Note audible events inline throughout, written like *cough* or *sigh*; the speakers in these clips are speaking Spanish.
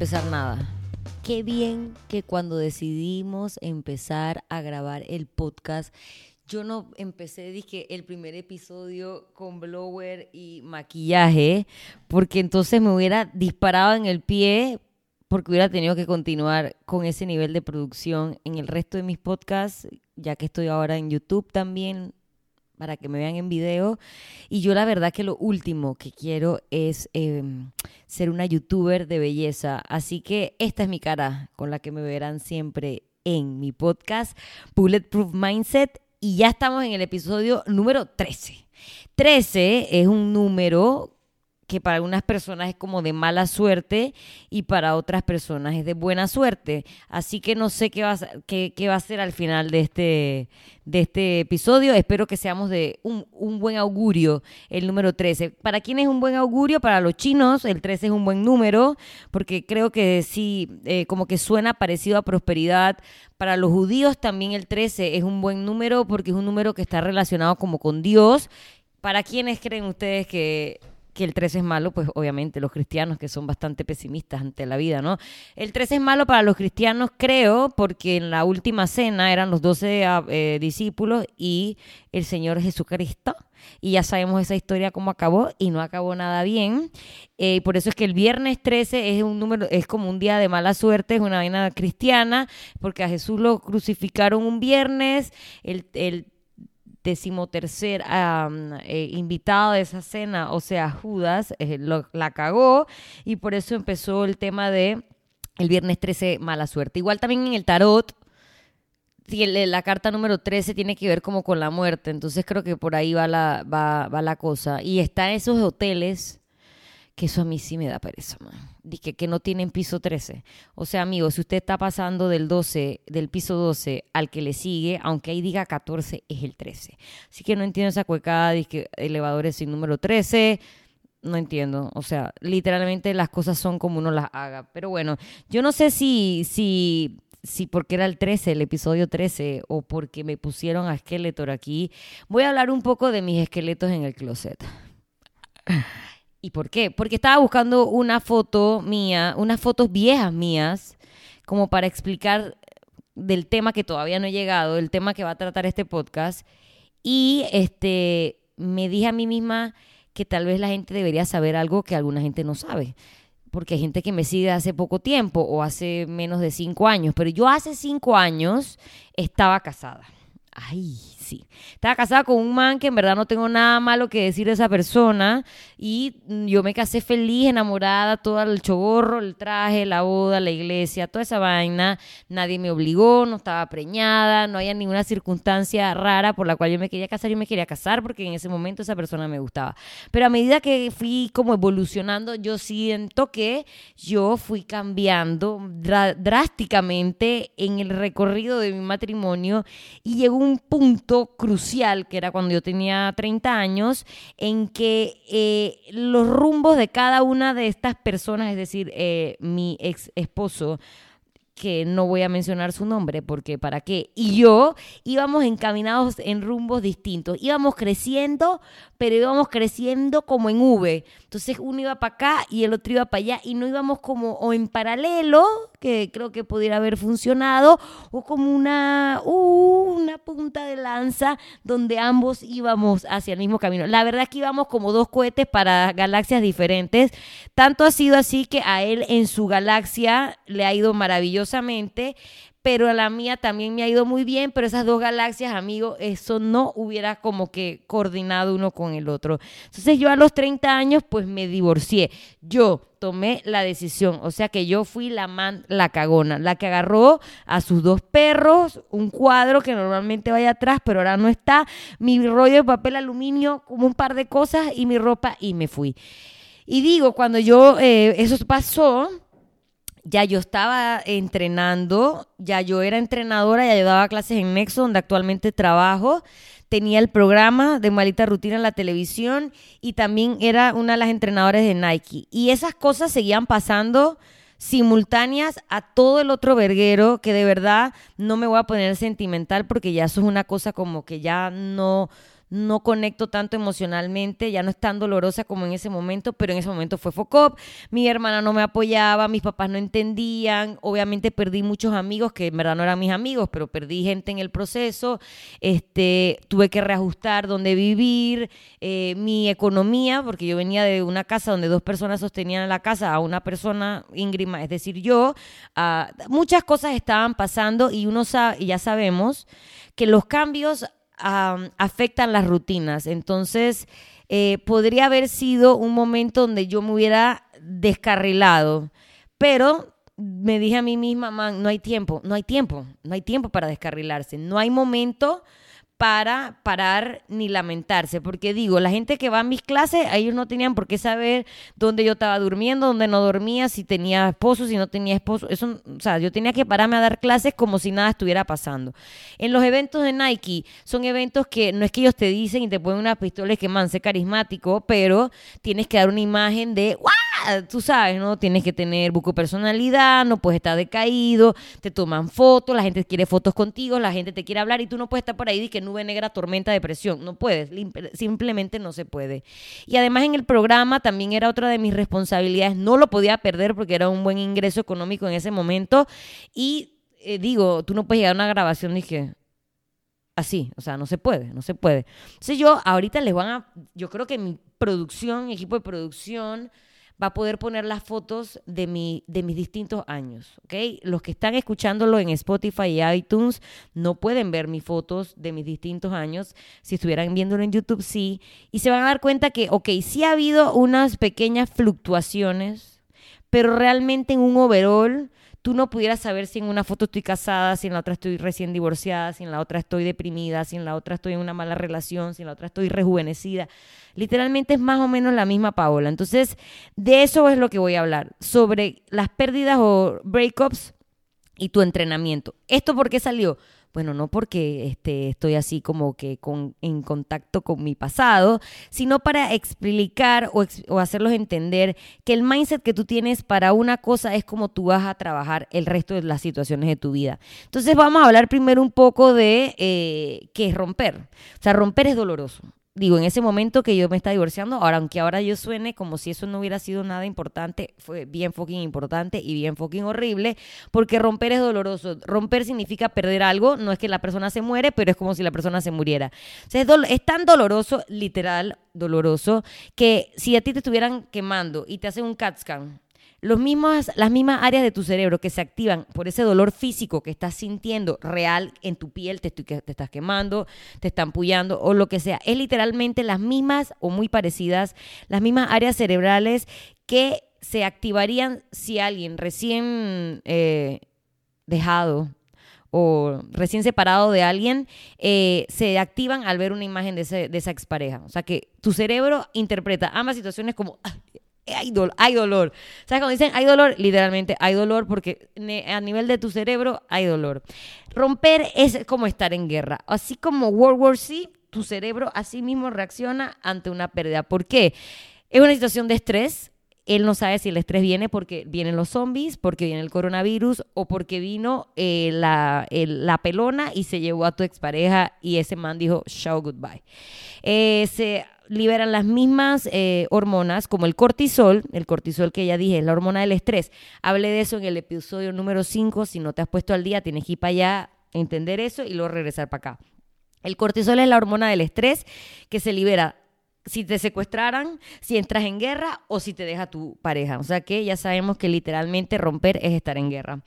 empezar nada, qué bien que cuando decidimos empezar a grabar el podcast, yo no empecé, dije, el primer episodio con blower y maquillaje, porque entonces me hubiera disparado en el pie, porque hubiera tenido que continuar con ese nivel de producción en el resto de mis podcasts, ya que estoy ahora en YouTube también, para que me vean en video. Y yo la verdad que lo último que quiero es em, ser una youtuber de belleza. Así que esta es mi cara con la que me verán siempre en mi podcast Bulletproof Mindset. Y ya estamos en el episodio número 13. 13 es un número que para algunas personas es como de mala suerte y para otras personas es de buena suerte. Así que no sé qué va a, qué, va a ser al final de este, de este episodio. Espero que seamos de un, un, buen augurio el número 13. ¿Para quién es un buen augurio? Para los chinos el 13 es un buen número porque creo que sí, eh, como que suena parecido a prosperidad. Para los judíos también el 13 es un buen número porque es un número que está relacionado como con Dios. ¿Para quiénes creen ustedes que que el 13 es malo, pues obviamente los cristianos que son bastante pesimistas ante la vida, ¿no? El 13 es malo para los cristianos, creo, porque en la última cena eran los 12 eh, discípulos y el Señor Jesucristo. Y ya sabemos esa historia cómo acabó y no acabó nada bien. Eh, por eso es que el viernes 13 es un número, es como un día de mala suerte, es una vaina cristiana, porque a Jesús lo crucificaron un viernes, el, el decimotercer eh, invitado de esa cena, o sea, Judas, eh, la cagó y por eso empezó el tema de el viernes 13, mala suerte. Igual también en el tarot, la carta número 13 tiene que ver como con la muerte, entonces creo que por ahí va la, va, va la cosa. Y está en esos hoteles que eso a mí sí me da pereza, man. Dije que no tienen piso 13. O sea, amigo, si usted está pasando del 12, del piso 12 al que le sigue, aunque ahí diga 14, es el 13. Así que no entiendo esa cuecada, que elevadores sin número 13. No entiendo. O sea, literalmente las cosas son como uno las haga. Pero bueno, yo no sé si, si, si porque era el 13, el episodio 13, o porque me pusieron a Skeletor aquí. Voy a hablar un poco de mis esqueletos en el closet. ¿Y por qué? Porque estaba buscando una foto mía, unas fotos viejas mías, como para explicar del tema que todavía no he llegado, el tema que va a tratar este podcast. Y este me dije a mí misma que tal vez la gente debería saber algo que alguna gente no sabe. Porque hay gente que me sigue hace poco tiempo o hace menos de cinco años. Pero yo hace cinco años estaba casada. Ay, Estaba casada con un man que en verdad no tengo nada malo que decir de esa persona. Y yo me casé feliz, enamorada, todo el chogorro, el traje, la boda, la iglesia, toda esa vaina. Nadie me obligó, no estaba preñada, no había ninguna circunstancia rara por la cual yo me quería casar. Yo me quería casar porque en ese momento esa persona me gustaba. Pero a medida que fui como evolucionando, yo siento que yo fui cambiando drásticamente en el recorrido de mi matrimonio y llegó un punto crucial, que era cuando yo tenía 30 años, en que eh, los rumbos de cada una de estas personas, es decir, eh, mi ex esposo, que no voy a mencionar su nombre porque para qué. Y yo íbamos encaminados en rumbos distintos. Íbamos creciendo, pero íbamos creciendo como en V. Entonces uno iba para acá y el otro iba para allá y no íbamos como o en paralelo, que creo que pudiera haber funcionado, o como una, uh, una punta de lanza donde ambos íbamos hacia el mismo camino. La verdad es que íbamos como dos cohetes para galaxias diferentes. Tanto ha sido así que a él en su galaxia le ha ido maravillosamente, pero a la mía también me ha ido muy bien, pero esas dos galaxias, amigo, eso no hubiera como que coordinado uno con el otro. Entonces yo a los 30 años pues me divorcié. Yo tomé la decisión, o sea que yo fui la man, la cagona, la que agarró a sus dos perros, un cuadro que normalmente vaya atrás, pero ahora no está, mi rollo de papel aluminio, como un par de cosas y mi ropa y me fui. Y digo, cuando yo, eh, eso pasó, ya yo estaba entrenando, ya yo era entrenadora, ya yo daba clases en Nexo, donde actualmente trabajo, tenía el programa de Malita Rutina en la televisión y también era una de las entrenadoras de Nike. Y esas cosas seguían pasando simultáneas a todo el otro verguero que de verdad no me voy a poner sentimental porque ya eso es una cosa como que ya no no conecto tanto emocionalmente, ya no es tan dolorosa como en ese momento, pero en ese momento fue FOCOP, mi hermana no me apoyaba, mis papás no entendían, obviamente perdí muchos amigos que en verdad no eran mis amigos, pero perdí gente en el proceso, este, tuve que reajustar dónde vivir, eh, mi economía, porque yo venía de una casa donde dos personas sostenían la casa a una persona íngrima, es decir, yo, ah, muchas cosas estaban pasando y uno sabe, y ya sabemos que los cambios afectan las rutinas. Entonces, eh, podría haber sido un momento donde yo me hubiera descarrilado, pero me dije a mí misma, no hay tiempo, no hay tiempo, no hay tiempo para descarrilarse, no hay momento para parar ni lamentarse, porque digo, la gente que va a mis clases, ellos no tenían por qué saber dónde yo estaba durmiendo, dónde no dormía, si tenía esposo, si no tenía esposo, eso, o sea, yo tenía que pararme a dar clases como si nada estuviera pasando. En los eventos de Nike, son eventos que no es que ellos te dicen y te ponen una pistola y que man, sé carismático, pero tienes que dar una imagen de, ¡guau! Tú sabes, ¿no? Tienes que tener buco personalidad, no puedes estar decaído, te toman fotos, la gente quiere fotos contigo, la gente te quiere hablar y tú no puedes estar por ahí que nube negra, tormenta, depresión. No puedes, simplemente no se puede. Y además en el programa también era otra de mis responsabilidades, no lo podía perder porque era un buen ingreso económico en ese momento. Y eh, digo, tú no puedes llegar a una grabación, dije, así, o sea, no se puede, no se puede. Entonces yo ahorita les van a, yo creo que mi producción, equipo de producción, va a poder poner las fotos de, mi, de mis distintos años, ¿ok? Los que están escuchándolo en Spotify y iTunes no pueden ver mis fotos de mis distintos años. Si estuvieran viéndolo en YouTube, sí. Y se van a dar cuenta que, ok, sí ha habido unas pequeñas fluctuaciones, pero realmente en un overall tú no pudieras saber si en una foto estoy casada, si en la otra estoy recién divorciada, si en la otra estoy deprimida, si en la otra estoy en una mala relación, si en la otra estoy rejuvenecida. Literalmente es más o menos la misma Paola. Entonces, de eso es lo que voy a hablar, sobre las pérdidas o breakups y tu entrenamiento. ¿Esto por qué salió? Bueno, no porque este, estoy así como que con, en contacto con mi pasado, sino para explicar o, hacerlos entender que el mindset que tú tienes para una cosa es como tú vas a trabajar el resto de las situaciones de tu vida. Entonces vamos a hablar primero un poco de eh, qué es romper. O sea, romper es doloroso digo, en ese momento que yo me estaba divorciando, ahora aunque ahora yo suene como si eso no hubiera sido nada importante, fue bien fucking importante y bien fucking horrible, porque romper es doloroso. Romper significa perder algo, no es que la persona se muere, pero es como si la persona se muriera. Es, es tan doloroso, literal doloroso, que si a ti te estuvieran quemando y te hacen un CAT scan, los mismos, las mismas áreas de tu cerebro que se activan por ese dolor físico que estás sintiendo real en tu piel, te, te estás quemando, te están pullando o lo que sea, es literalmente las mismas o muy parecidas, las mismas áreas cerebrales que se activarían si alguien recién eh, dejado o recién separado de alguien, eh, se activan al ver una imagen de, ese, de, esa expareja. O sea que tu cerebro interpreta ambas situaciones como, hay, dolor. ¿Sabes cuando dicen hay dolor? Literalmente hay dolor porque a nivel de tu cerebro hay dolor. Romper es como estar en guerra. Así como World War C, tu cerebro así mismo reacciona ante una pérdida. ¿Por qué? Es una situación de estrés. Él no sabe si el estrés viene porque vienen los zombies, porque viene el coronavirus o porque vino eh, la, pelona y se llevó a tu expareja y ese man dijo, show goodbye. Eh, liberan las mismas eh, hormonas como el cortisol, el cortisol que ya dije es la hormona del estrés. Hablé de eso en el episodio número 5, si no te has puesto al día tienes que ir para allá, entender eso y luego regresar para acá. El cortisol es la hormona del estrés que se libera si te secuestraran, si entras en guerra o si te deja tu pareja. O sea que ya sabemos que literalmente romper es estar en guerra.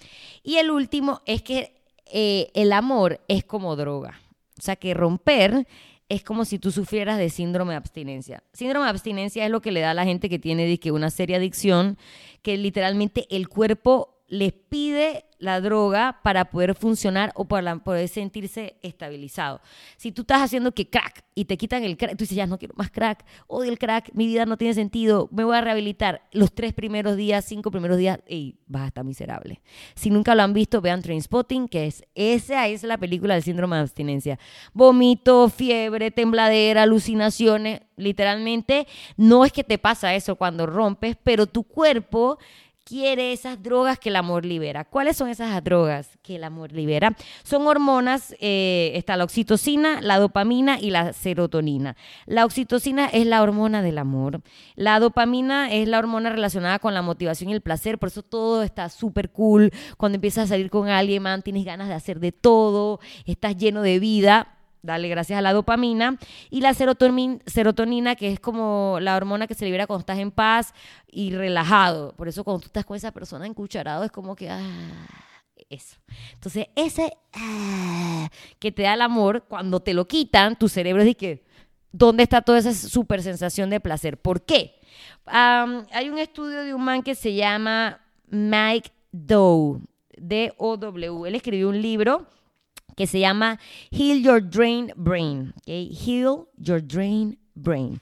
Y el último es que eh, el amor es como droga. O sea que romper es como si tú sufrieras de síndrome de abstinencia. Síndrome de abstinencia es lo que le da a la gente que tiene una seria adicción, que literalmente el cuerpo les pide la droga para poder funcionar o para poder sentirse estabilizado. Si tú estás haciendo que crack y te quitan el crack, tú dices, ya no quiero más crack, odio el crack, mi vida no tiene sentido, me voy a rehabilitar. Los tres primeros días, cinco primeros días, y vas a estar miserable. Si nunca lo han visto, vean Trainspotting, que es esa es la película del síndrome de abstinencia. Vómito, fiebre, tembladera, alucinaciones, literalmente no es que te pasa eso cuando rompes, pero tu cuerpo quiere esas drogas que el amor libera. ¿Cuáles son esas drogas que el amor libera? Son hormonas, eh, está la oxitocina, la dopamina y la serotonina. La oxitocina es la hormona del amor. La dopamina es la hormona relacionada con la motivación y el placer, por eso todo está súper cool. Cuando empiezas a salir con alguien, man, tienes ganas de hacer de todo, estás lleno de vida dale gracias a la dopamina, y la serotonina, que es como la hormona que se libera cuando estás en paz y relajado. Por eso cuando tú estás con esa persona encucharado es como que... Ah, eso. Entonces, ese ah, que te da el amor, cuando te lo quitan, tu cerebro es de que, ¿dónde está toda esa super sensación de placer? ¿Por qué? hay un estudio de un man que se llama Mike Dow, D-O-W. Él escribió un libro que se llama Heal Your Drain Brain. Heal Your Drain Brain.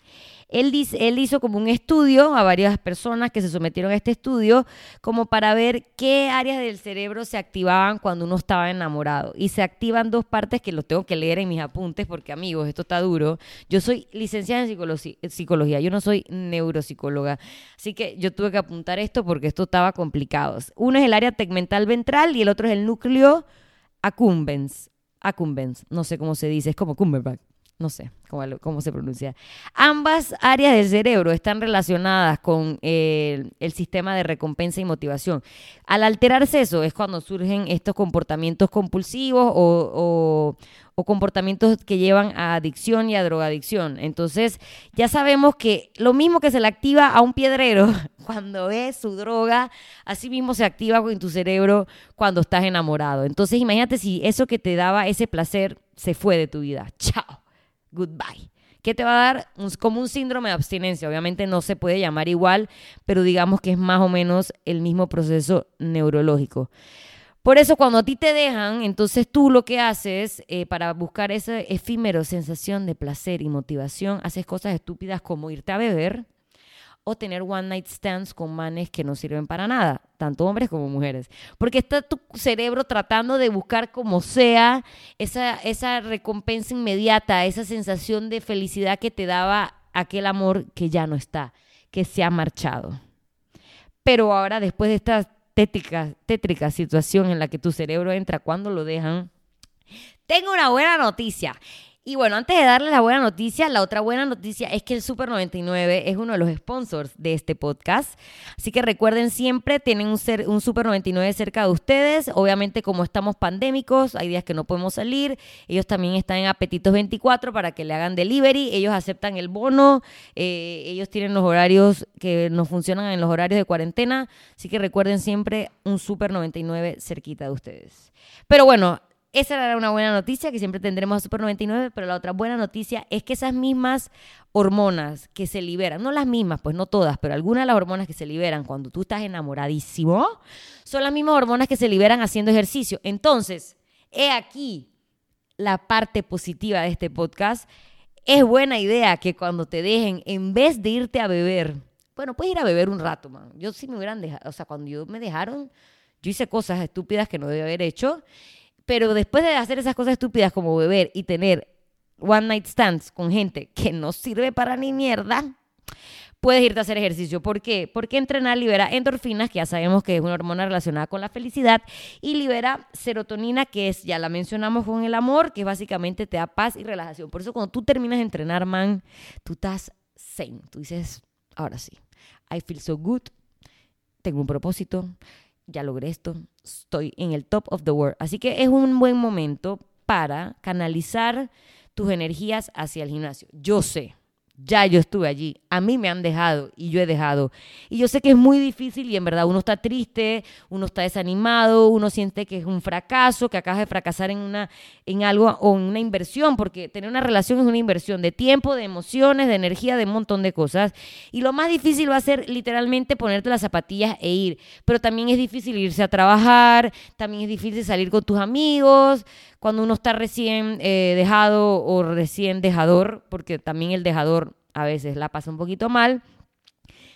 Él, dice, él hizo como un estudio a varias personas que se sometieron a este estudio como para ver qué áreas del cerebro se activaban cuando uno estaba enamorado. Y se activan dos partes que los tengo que leer en mis apuntes porque amigos, esto está duro. Yo soy licenciada en psicología, yo no soy neuropsicóloga. Así que yo tuve que apuntar esto porque esto estaba complicado. Uno es el área tegmental ventral y el otro es el núcleo accumbens, accumbens, no sé cómo se dice, es como Cumberbatch, no sé cómo, se pronuncia. Ambas áreas del cerebro están relacionadas con el, sistema de recompensa y motivación. Al alterarse eso es cuando surgen estos comportamientos compulsivos o, comportamientos que llevan a adicción y a drogadicción. Entonces, ya sabemos que lo mismo que se le activa a un piedrero *laughs* cuando ve su droga, así mismo se activa en tu cerebro cuando estás enamorado. Entonces, imagínate si eso que te daba ese placer se fue de tu vida. *laughs* Chao. Goodbye. ¿Qué te va a dar? como un síndrome de abstinencia. Obviamente no se puede llamar igual, pero digamos que es más o menos el mismo proceso neurológico. Por eso cuando a ti te dejan, entonces tú lo que haces eh, para buscar esa efímero sensación de placer y motivación, haces cosas estúpidas como irte a beber o tener one night stands con manes que no sirven para nada, tanto hombres como mujeres. Porque está tu cerebro tratando de buscar como sea esa, esa recompensa inmediata, esa sensación de felicidad que te daba aquel amor que ya no está, que se ha marchado. Pero ahora, después de estas tétrica, tétrica situación en la que tu cerebro entra cuando lo dejan, tengo una buena noticia. Y bueno, antes de darles la buena noticia, la otra buena noticia es que el Super 99 es uno de los sponsors de este podcast. Así que recuerden siempre, tienen un, ser, un Super 99 cerca de ustedes. Obviamente, como estamos pandémicos, hay días que no podemos salir. Ellos también están en Apetitos 24 para que le hagan delivery. Ellos aceptan el bono. Eh, ellos tienen los horarios que nos funcionan en los horarios de cuarentena. Así que recuerden siempre un Super 99 cerquita de ustedes. Pero bueno, esa era una buena noticia, que siempre tendremos a Super 99, pero la otra buena noticia es que esas mismas hormonas que se liberan, no las mismas, pues no todas, pero algunas de las hormonas que se liberan cuando tú estás enamoradísimo, son las mismas hormonas que se liberan haciendo ejercicio. Entonces, he aquí la parte positiva de este podcast. Es buena idea que cuando te dejen, en vez de irte a beber, bueno, puedes ir a beber un rato, man. Yo sí me hubieran dejado, o sea, cuando yo me dejaron, yo hice cosas estúpidas que no debía haber hecho pero después de hacer esas cosas estúpidas como beber y tener one night stands con gente que no sirve para ni mierda, puedes irte a hacer ejercicio. ¿Por qué? Porque entrenar libera endorfinas, que ya sabemos que es una hormona relacionada con la felicidad, y libera serotonina, que es, ya la mencionamos con el amor, que básicamente te da paz y relajación. Por eso cuando tú terminas de entrenar, man, tú estás zen. Tú dices, ahora sí, I feel so good, tengo un propósito, ya logré esto, estoy en el top of the world. Así que es un buen momento para canalizar tus energías hacia el gimnasio. Yo sé, ya yo estuve allí, a mí me han dejado y yo he dejado. Y yo sé que es muy difícil y en verdad uno está triste, uno está desanimado, uno siente que es un fracaso, que acabas de fracasar en, una, en algo o en una inversión, porque tener una relación es una inversión de tiempo, de emociones, de energía, de un montón de cosas. Y lo más difícil va a ser literalmente ponerte las zapatillas e ir. Pero también es difícil irse a trabajar, también es difícil salir con tus amigos, cuando uno está recién eh, dejado o recién dejador, porque también el dejador a veces la pasa un poquito mal.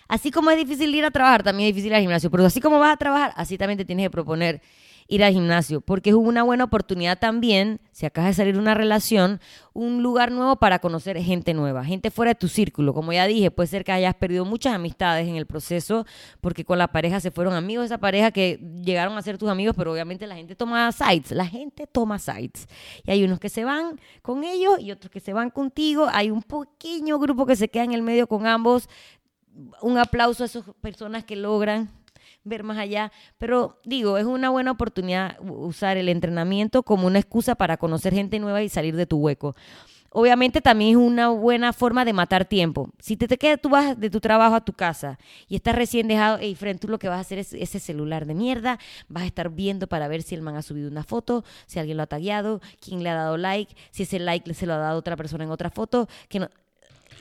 Así como es difícil ir a trabajar, también es difícil ir al gimnasio, pero así como vas a trabajar, así también te tienes que proponer ir al gimnasio, porque es una buena oportunidad también, si acabas de salir una relación, un lugar nuevo para conocer gente nueva, gente fuera de tu círculo. Como ya dije, puede ser que hayas perdido muchas amistades en el proceso, porque con la pareja se fueron amigos de esa pareja que llegaron a ser tus amigos, pero obviamente la gente toma sites, la gente toma sites. Y hay unos que se van con ellos y otros que se van contigo. Hay un pequeño grupo que se queda en el medio con ambos. Un aplauso a esas personas que logran ver más allá. Pero digo, es una buena oportunidad usar el entrenamiento como una excusa para conocer gente nueva y salir de tu hueco. Obviamente también es una buena forma de matar tiempo. Si te, te quedas, tú vas de tu trabajo a tu casa y estás recién dejado, y frente tú lo que vas a hacer es ese celular de mierda, vas a estar viendo para ver si el man ha subido una foto, si alguien lo ha tagueado, quién le ha dado like, si ese like se lo ha dado otra persona en otra foto, que no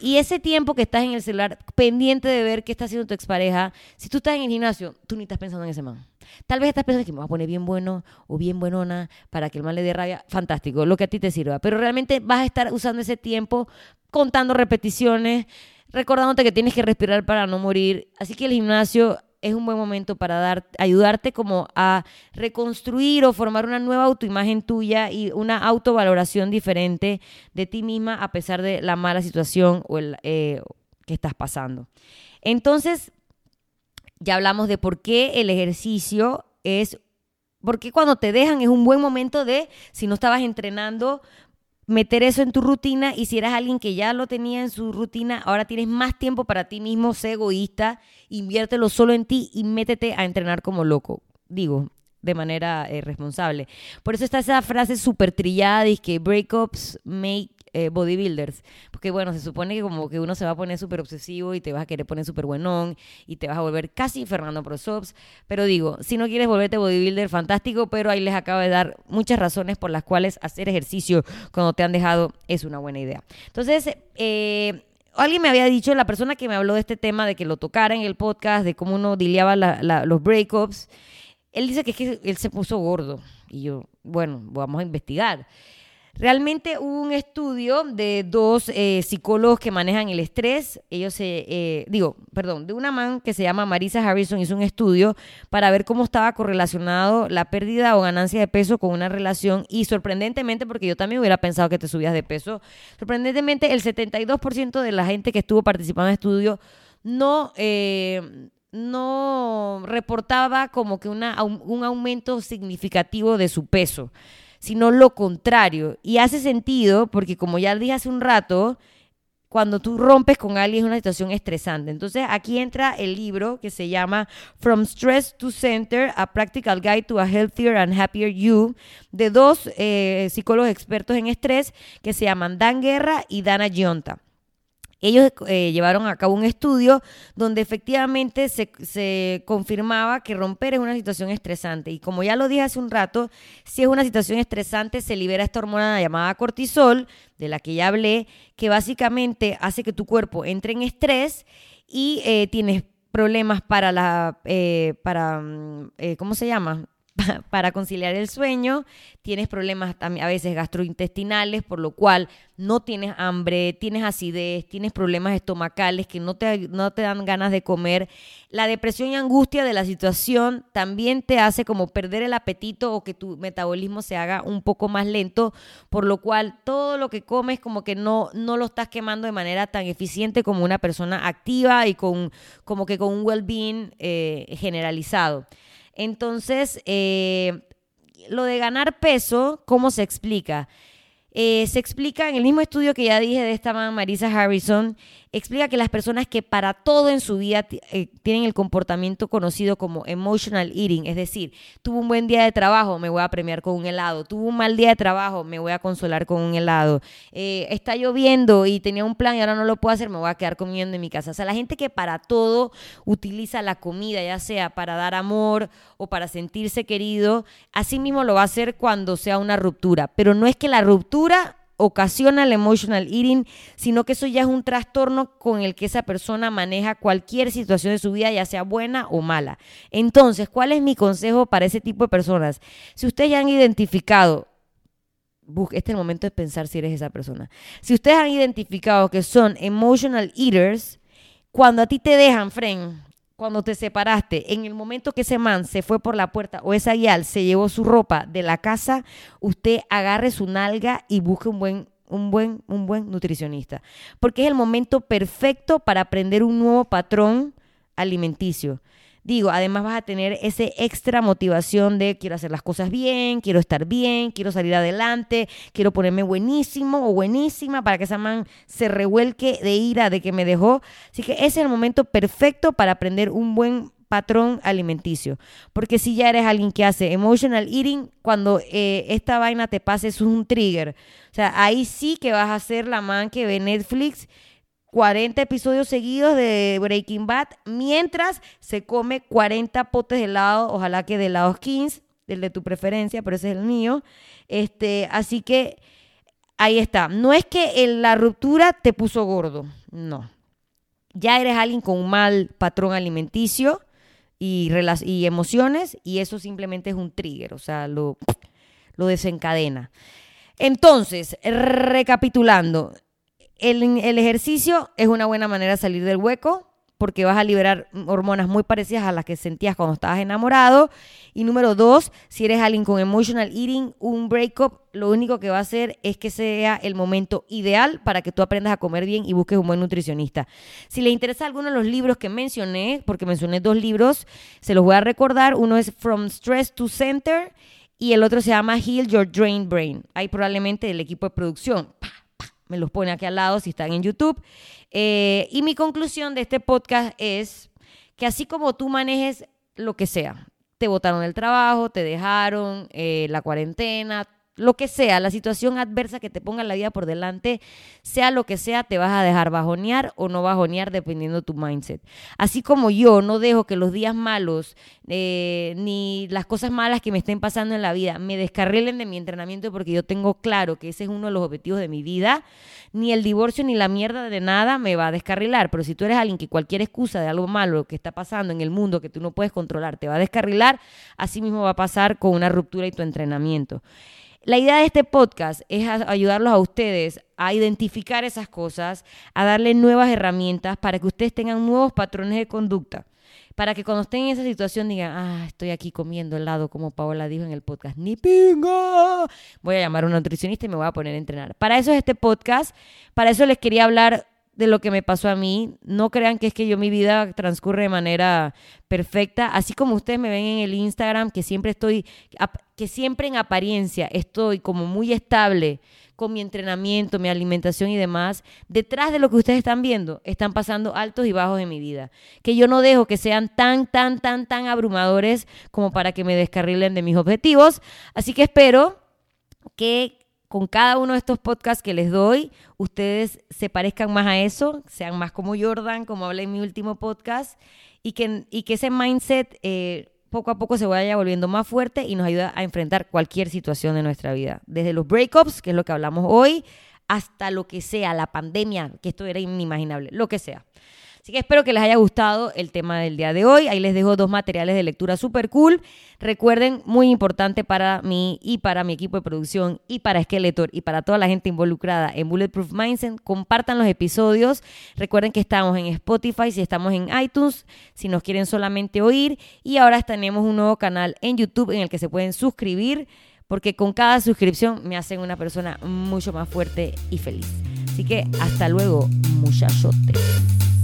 y ese tiempo que estás en el celular pendiente de ver qué está haciendo tu expareja, si tú estás en el gimnasio, tú ni estás pensando en ese man. Tal vez estás pensando que me voy a poner bien bueno o bien buenona para que el man le dé rabia. Fantástico, lo que a ti te sirva. Pero realmente vas a estar usando ese tiempo contando repeticiones, recordándote que tienes que respirar para no morir. Así que el gimnasio es un buen momento para dar, ayudarte como a reconstruir o formar una nueva autoimagen tuya y una autovaloración diferente de ti misma a pesar de la mala situación o el, eh, que estás pasando. Entonces, ya hablamos de por qué el ejercicio es, porque cuando te dejan es un buen momento de, si no estabas entrenando, meter eso en tu rutina y si eras alguien que ya lo tenía en su rutina, ahora tienes más tiempo para ti mismo, sé egoísta, inviértelo solo en ti y métete a entrenar como loco. Digo, de manera eh, responsable. Por eso está esa frase súper trillada y que breakups make eh, bodybuilders. Porque bueno, se supone que como que uno se va a poner súper obsesivo y te vas a querer poner súper buenón y te vas a volver casi Fernando Prosops. Pero digo, si no quieres volverte bodybuilder, fantástico, pero ahí les acabo de dar muchas razones por las cuales hacer ejercicio cuando te han dejado es una buena idea. Entonces, eh, alguien me había dicho, la persona que me habló de este tema, de que lo tocara en el podcast, de cómo uno diliaba los breakups, él dice que es que él se puso gordo. Y yo, bueno, vamos a investigar. Realmente hubo un estudio de dos eh, psicólogos que manejan el estrés. Ellos se, eh, digo, perdón, de una man que se llama Marisa Harrison hizo un estudio para ver cómo estaba correlacionado la pérdida o ganancia de peso con una relación y sorprendentemente, porque yo también hubiera pensado que te subías de peso, sorprendentemente el 72% de la gente que estuvo participando en el estudio no... Eh, no reportaba como que una, un aumento significativo de su peso sino lo contrario. Y hace sentido porque como ya dije hace un rato, cuando tú rompes con alguien es una situación estresante. Entonces aquí entra el libro que se llama From Stress to Center, A Practical Guide to a Healthier and Happier You, de dos eh, psicólogos expertos en estrés que se llaman Dan Guerra y Dana Gionta. Ellos eh, llevaron a cabo un estudio donde efectivamente se, confirmaba que romper es una situación estresante. Y como ya lo dije hace un rato, si es una situación estresante, se libera esta hormona llamada cortisol, de la que ya hablé, que básicamente hace que tu cuerpo entre en estrés y eh, tienes problemas para la, eh, para, mm, ¿cómo se llama? *laughs* para conciliar el sueño, tienes problemas a veces gastrointestinales, por lo cual no tienes hambre, tienes acidez, tienes problemas estomacales que no te, no te dan ganas de comer. La depresión y angustia de la situación también te hace como perder el apetito o que tu metabolismo se haga un poco más lento, por lo cual todo lo que comes como que no, no lo estás quemando de manera tan eficiente como una persona activa y con como que con un well-being eh, generalizado. Entonces, eh, lo de ganar peso, ¿cómo se explica? Eh, se explica en el mismo estudio que ya dije de esta Marisa Harrison, explica que las personas que para todo en su vida eh, tienen el comportamiento conocido como emotional eating, es decir, tuvo un buen día de trabajo, me voy a premiar con un helado, tuvo un mal día de trabajo, me voy a consolar con un helado, eh, está lloviendo y tenía un plan y ahora no lo puedo hacer, me voy a quedar comiendo en mi casa. O sea, la gente que para todo utiliza la comida, ya sea para dar amor o para sentirse querido, así mismo lo va a hacer cuando sea una ruptura, pero no es que la ruptura ocasiona el emotional eating, sino que eso ya es un trastorno con el que esa persona maneja cualquier situación de su vida, ya sea buena o mala. Entonces, ¿cuál es mi consejo para ese tipo de personas? Si ustedes ya han identificado, este es el momento de pensar si eres esa persona. Si ustedes han identificado que son emotional eaters, cuando a ti te dejan, friend, cuando te separaste, en el momento que ese man se fue por la puerta o esa yal se llevó su ropa de la casa, usted agarre su nalga y busque un buen un buen, un buen nutricionista. Porque es el momento perfecto para aprender un nuevo patrón alimenticio. Digo, además vas a tener ese extra motivación de quiero hacer las cosas bien, quiero estar bien, quiero salir adelante, quiero ponerme buenísimo o buenísima para que esa man se revuelque de ira de que me dejó. Así que ese es el momento perfecto para aprender un buen patrón alimenticio. Porque si ya eres alguien que hace emotional eating, cuando eh, esta vaina te pase, es un trigger. O sea, ahí sí que vas a ser la man que ve Netflix 40 episodios seguidos de Breaking Bad mientras se come 40 potes de helado, ojalá que de helados Kings, el de tu preferencia, pero ese es el mío. Este, así que ahí está. No es que la ruptura te puso gordo, no. Ya eres alguien con un mal patrón alimenticio y, y emociones y eso simplemente es un trigger, o sea, lo desencadena. Entonces, recapitulando, el, ejercicio es una buena manera de salir del hueco porque vas a liberar hormonas muy parecidas a las que sentías cuando estabas enamorado. Y número dos, si eres alguien con emotional eating, un breakup, lo único que va a hacer es que sea el momento ideal para que tú aprendas a comer bien y busques un buen nutricionista. Si le interesa alguno de los libros que mencioné, porque mencioné dos libros, se los voy a recordar. Uno es From Stress to Center y el otro se llama Heal Your Drain Brain. Hay probablemente el equipo de producción me los pone aquí al lado si están en YouTube. Eh, y mi conclusión de este podcast es que así como tú manejes lo que sea, te botaron el trabajo, te dejaron, eh, la cuarentena, lo que sea, la situación adversa que te ponga la vida por delante, sea lo que sea, te vas a dejar bajonear o no bajonear dependiendo de tu mindset. Así como yo no dejo que los días malos eh, ni las cosas malas que me estén pasando en la vida me descarrilen de mi entrenamiento porque yo tengo claro que ese es uno de los objetivos de mi vida, ni el divorcio ni la mierda de nada me va a descarrilar. Pero si tú eres alguien que cualquier excusa de algo malo que está pasando en el mundo que tú no puedes controlar te va a descarrilar, así mismo va a pasar con una ruptura y tu entrenamiento. La idea de este podcast es ayudarlos a ustedes a identificar esas cosas, a darle nuevas herramientas para que ustedes tengan nuevos patrones de conducta. Para que cuando estén en esa situación digan, ah, estoy aquí comiendo helado, como Paola dijo en el podcast, ni pinga. Voy a llamar a un nutricionista y me voy a poner a entrenar. Para eso es este podcast. Para eso les quería hablar de lo que me pasó a mí. No crean que es que yo mi vida transcurre de manera perfecta. Así como ustedes me ven en el Instagram, que siempre estoy, que siempre en apariencia estoy como muy estable con mi entrenamiento, mi alimentación y demás, detrás de lo que ustedes están viendo, están pasando altos y bajos en mi vida. Que yo no dejo que sean tan, tan, tan, tan abrumadores como para que me descarrilen de mis objetivos. Así que espero que con cada uno de estos podcasts que les doy, ustedes se parezcan más a eso, sean más como Jordan, como hablé en mi último podcast, y que, y que ese mindset eh, poco a poco se vaya volviendo más fuerte y nos ayuda a enfrentar cualquier situación de nuestra vida. Desde los breakups, que es lo que hablamos hoy, hasta lo que sea, la pandemia, que esto era inimaginable, lo que sea. Así que espero que les haya gustado el tema del día de hoy. Ahí les dejo dos materiales de lectura súper cool. Recuerden, muy importante para mí y para mi equipo de producción y para Skeletor y para toda la gente involucrada en Bulletproof Mindset, compartan los episodios. Recuerden que estamos en Spotify, si estamos en iTunes, si nos quieren solamente oír. Y ahora tenemos un nuevo canal en YouTube en el que se pueden suscribir porque con cada suscripción me hacen una persona mucho más fuerte y feliz. Así que hasta luego, muchachotes.